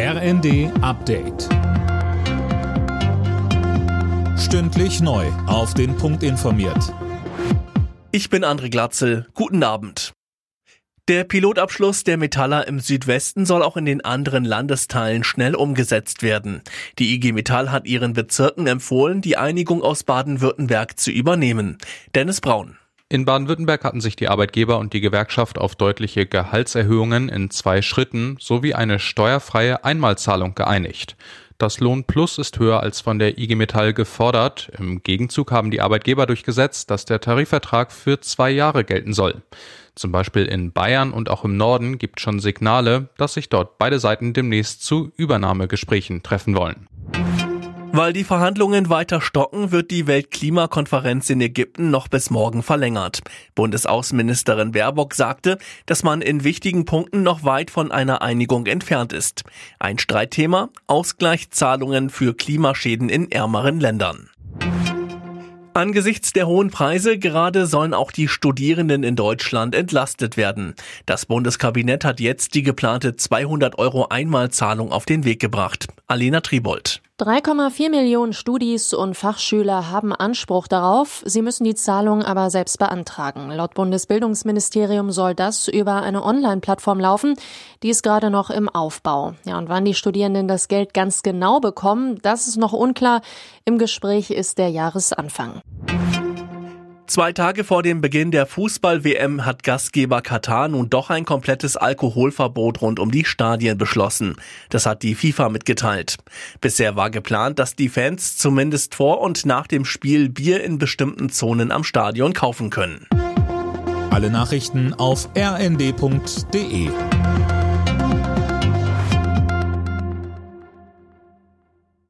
RND Update. Stündlich neu. Auf den Punkt informiert. Ich bin André Glatzel. Guten Abend. Der Pilotabschluss der Metaller im Südwesten soll auch in den anderen Landesteilen schnell umgesetzt werden. Die IG Metall hat ihren Bezirken empfohlen, die Einigung aus Baden-Württemberg zu übernehmen. Dennis Braun. In Baden-Württemberg hatten sich die Arbeitgeber und die Gewerkschaft auf deutliche Gehaltserhöhungen in zwei Schritten sowie eine steuerfreie Einmalzahlung geeinigt. Das Lohnplus ist höher als von der IG Metall gefordert. Im Gegenzug haben die Arbeitgeber durchgesetzt, dass der Tarifvertrag für zwei Jahre gelten soll. Zum Beispiel in Bayern und auch im Norden gibt schon Signale, dass sich dort beide Seiten demnächst zu Übernahmegesprächen treffen wollen. Weil die Verhandlungen weiter stocken, wird die Weltklimakonferenz in Ägypten noch bis morgen verlängert. Bundesaußenministerin Baerbock sagte, dass man in wichtigen Punkten noch weit von einer Einigung entfernt ist. Ein Streitthema? Ausgleichszahlungen für Klimaschäden in ärmeren Ländern. Angesichts der hohen Preise gerade sollen auch die Studierenden in Deutschland entlastet werden. Das Bundeskabinett hat jetzt die geplante 200 Euro Einmalzahlung auf den Weg gebracht. Alena Tribold. 3,4 Millionen Studis und Fachschüler haben Anspruch darauf. Sie müssen die Zahlung aber selbst beantragen. Laut Bundesbildungsministerium soll das über eine Online-Plattform laufen. Die ist gerade noch im Aufbau. Ja, und wann die Studierenden das Geld ganz genau bekommen, das ist noch unklar. Im Gespräch ist der Jahresanfang. Zwei Tage vor dem Beginn der Fußball-WM hat Gastgeber Katar nun doch ein komplettes Alkoholverbot rund um die Stadien beschlossen. Das hat die FIFA mitgeteilt. Bisher war geplant, dass die Fans zumindest vor und nach dem Spiel Bier in bestimmten Zonen am Stadion kaufen können. Alle Nachrichten auf rnd.de